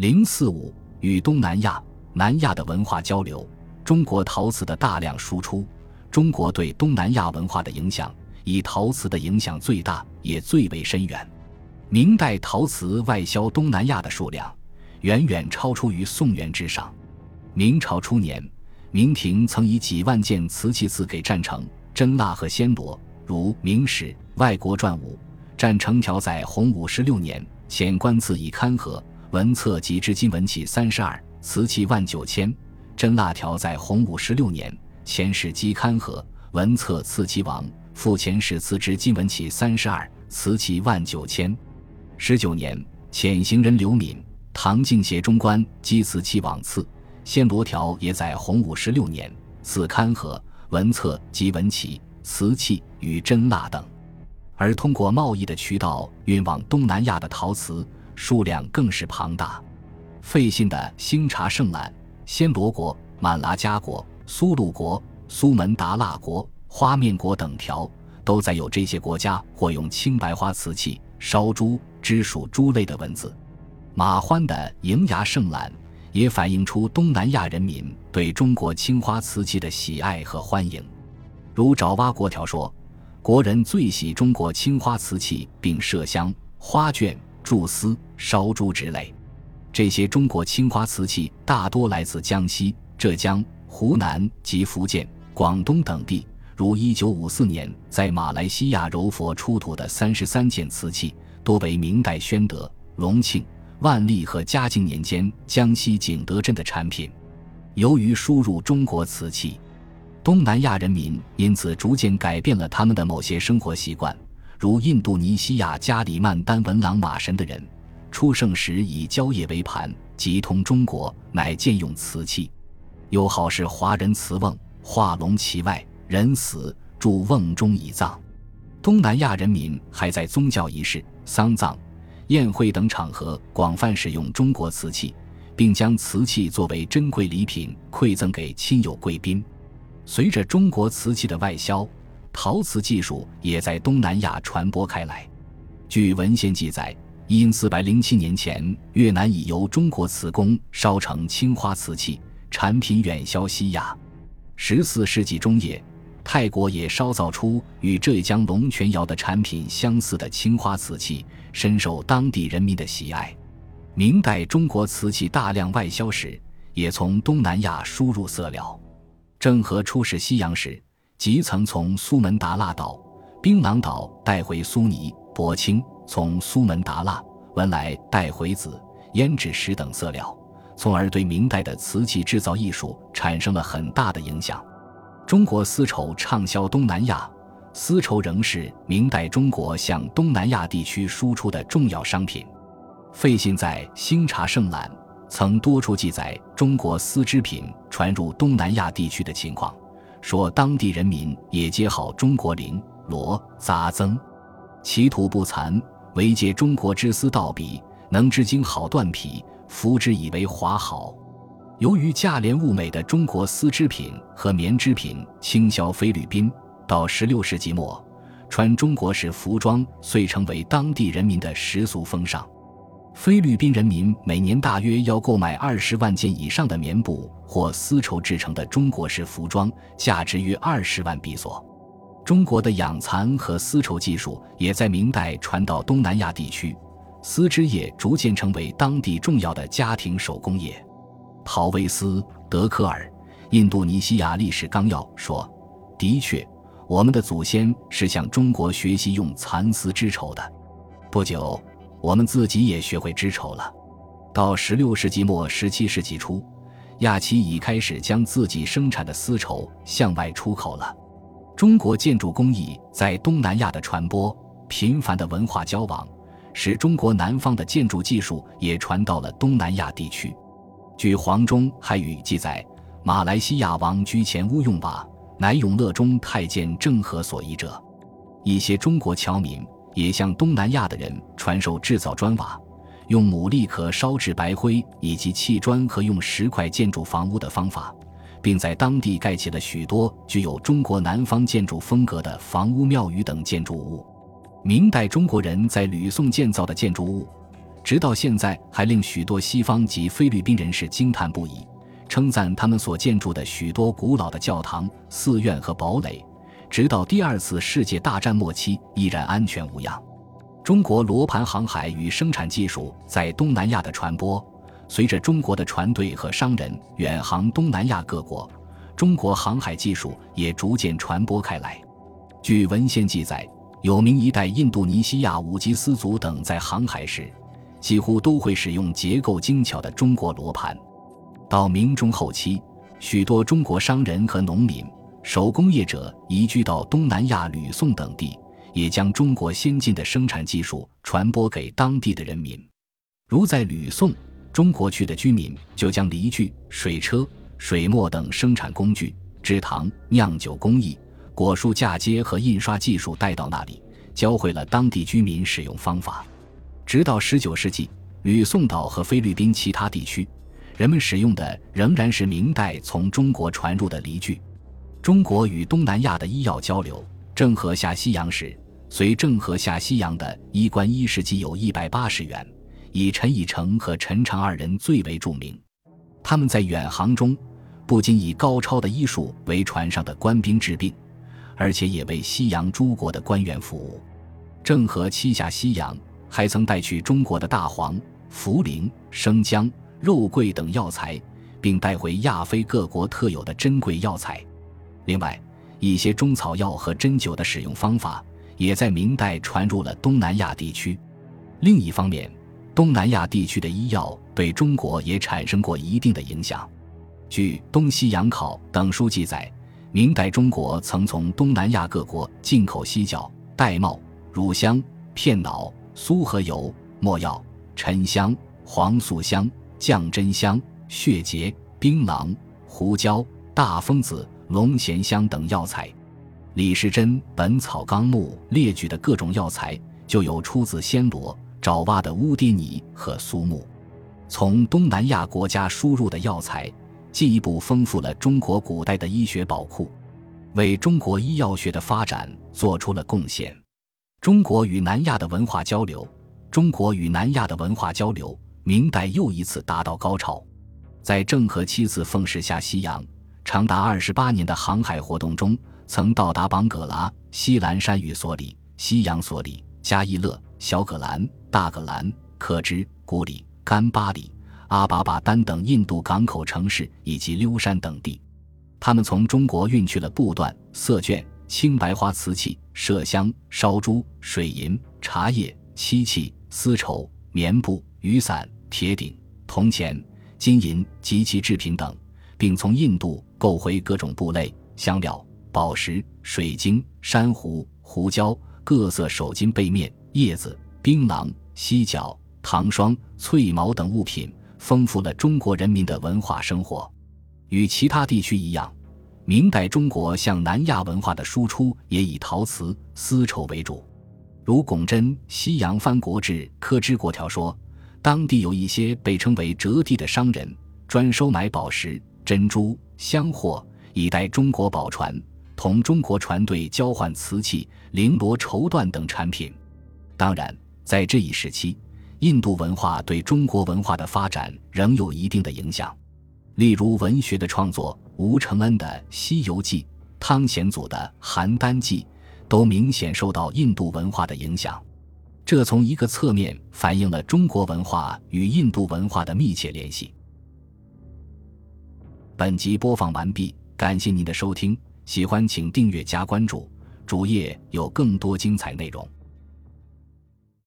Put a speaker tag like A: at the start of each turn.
A: 零四五与东南亚、南亚的文化交流，中国陶瓷的大量输出，中国对东南亚文化的影响，以陶瓷的影响最大，也最为深远。明代陶瓷外销东南亚的数量，远远超出于宋元之上。明朝初年，明廷曾以几万件瓷器赐给占城、真腊和暹罗，如《明史·外国传》五。占城条在洪武十六年，遣官赐以勘合文册及之金文器三十二，瓷器万九千。真腊条在洪武十六年，遣使击勘合文册赐其王，复遣使赐之金文器三十二，瓷器万九千。十九年，遣行人刘敏、唐敬协中官击瓷器往赐。暹罗条也在洪武十六年，赐勘合文册及文器、瓷器与真蜡等。而通过贸易的渠道运往东南亚的陶瓷数量更是庞大。费信的《星茶圣兰》，暹罗国、满剌加国、苏禄国、苏门答腊国、花面国等条，都载有这些国家或用青白花瓷器、烧珠、支属珠类的文字。马欢的《营牙圣兰》也反映出东南亚人民对中国青花瓷器的喜爱和欢迎。如爪哇国条说。国人最喜中国青花瓷器，并麝香、花绢、菟丝、烧珠之类。这些中国青花瓷器大多来自江西、浙江、湖南及福建、广东等地。如1954年在马来西亚柔佛出土的三十三件瓷器，多为明代宣德、隆庆、万历和嘉靖年间江西景德镇的产品。由于输入中国瓷器。东南亚人民因此逐渐改变了他们的某些生活习惯，如印度尼西亚加里曼丹文朗马神的人，出生时以蕉叶为盘，即通中国，乃见用瓷器。又好是华人瓷瓮，画龙其外，人死注瓮中以葬。东南亚人民还在宗教仪式、丧葬、宴会等场合广泛使用中国瓷器，并将瓷器作为珍贵礼品馈赠给亲友贵宾。随着中国瓷器的外销，陶瓷技术也在东南亚传播开来。据文献记载，因四百零七年前，越南已由中国瓷工烧成青花瓷器，产品远销西亚。十四世纪中叶，泰国也烧造出与浙江龙泉窑的产品相似的青花瓷器，深受当地人民的喜爱。明代中国瓷器大量外销时，也从东南亚输入色料。郑和出使西洋时，即曾从苏门答腊岛、槟榔岛带回苏泥、柏青；从苏门答腊、文莱带回紫、胭脂石等色料，从而对明代的瓷器制造艺术产生了很大的影响。中国丝绸畅销东南亚，丝绸仍是明代中国向东南亚地区输出的重要商品。费信在《新茶圣览》。曾多处记载中国丝织品传入东南亚地区的情况，说当地人民也皆好中国绫罗杂增，其土不残，唯借中国之丝道比，能织经好缎匹，服之以为华好。由于价廉物美的中国丝织品和棉织品倾销菲律宾，到十六世纪末，穿中国式服装遂成为当地人民的习俗风尚。菲律宾人民每年大约要购买二十万件以上的棉布或丝绸制成的中国式服装，价值约二十万比索。中国的养蚕和丝绸技术也在明代传到东南亚地区，丝织业逐渐成为当地重要的家庭手工业。陶威斯·德科尔《印度尼西亚历史纲要》说：“的确，我们的祖先是向中国学习用蚕丝织绸的。”不久。我们自己也学会织绸了。到十六世纪末、十七世纪初，亚奇已开始将自己生产的丝绸向外出口了。中国建筑工艺在东南亚的传播、频繁的文化交往，使中国南方的建筑技术也传到了东南亚地区。据黄忠还语记载，马来西亚王居前屋用瓦，乃永乐中太监郑和所遗者。一些中国侨民。也向东南亚的人传授制造砖瓦、用牡蛎壳烧制白灰以及砌砖和用石块建筑房屋的方法，并在当地盖起了许多具有中国南方建筑风格的房屋、庙宇等建筑物。明代中国人在吕宋建造的建筑物，直到现在还令许多西方及菲律宾人士惊叹不已，称赞他们所建筑的许多古老的教堂、寺院和堡垒，直到第二次世界大战末期依然安全无恙。中国罗盘航海与生产技术在东南亚的传播，随着中国的船队和商人远航东南亚各国，中国航海技术也逐渐传播开来。据文献记载，有名一代印度尼西亚五吉斯族等在航海时。几乎都会使用结构精巧的中国罗盘。到明中后期，许多中国商人和农民、手工业者移居到东南亚吕宋等地，也将中国先进的生产技术传播给当地的人民。如在吕宋，中国区的居民就将犁具、水车、水磨等生产工具、制糖、酿酒工艺、果树嫁接和印刷技术带到那里，教会了当地居民使用方法。直到十九世纪，吕宋岛和菲律宾其他地区，人们使用的仍然是明代从中国传入的犁具。中国与东南亚的医药交流，郑和下西洋时，随郑和下西洋的衣冠一世纪有一百八十员，以陈以诚和陈长二人最为著名。他们在远航中，不仅以高超的医术为船上的官兵治病，而且也为西洋诸国的官员服务。郑和七下西洋。还曾带去中国的大黄、茯苓、生姜、肉桂等药材，并带回亚非各国特有的珍贵药材。另外，一些中草药和针灸的使用方法也在明代传入了东南亚地区。另一方面，东南亚地区的医药对中国也产生过一定的影响。据《东西洋考》等书记载，明代中国曾从东南亚各国进口犀角、玳瑁、乳香、片脑。苏合油、没药、沉香、黄素香、降真香、血结、槟榔、胡椒、大风子、龙涎香等药材。李时珍《本草纲目》列举的各种药材，就有出自暹罗、爪哇的乌爹尼和苏木。从东南亚国家输入的药材，进一步丰富了中国古代的医学宝库，为中国医药学的发展做出了贡献。中国与南亚的文化交流，中国与南亚的文化交流，明代又一次达到高潮。在郑和七次奉使下西洋，长达二十八年的航海活动中，曾到达邦格拉、西兰山与索里、西洋索里、加伊勒、小葛兰、大葛兰、克芝、古里、甘巴里、阿巴巴丹等印度港口城市以及溜山等地。他们从中国运去了布缎、色绢。青白花瓷器、麝香、烧珠、水银、茶叶、漆器、丝绸、棉布、雨伞、铁鼎、铜钱、金银及其制品等，并从印度购回各种布类、香料、宝石、水晶、珊瑚、胡椒、各色手巾、被面、叶子、槟榔、犀角、糖霜、翠毛等物品，丰富了中国人民的文化生活。与其他地区一样。明代中国向南亚文化的输出也以陶瓷、丝绸为主，如巩真《西洋藩国志·科之国条》说，当地有一些被称为折地的商人，专收买宝石、珍珠、香货，以待中国宝船，同中国船队交换瓷器、绫罗绸缎等产品。当然，在这一时期，印度文化对中国文化的发展仍有一定的影响。例如文学的创作，吴承恩的《西游记》，汤显祖的《邯郸记》，都明显受到印度文化的影响。这从一个侧面反映了中国文化与印度文化的密切联系。本集播放完毕，感谢您的收听，喜欢请订阅加关注，主页有更多精彩内容。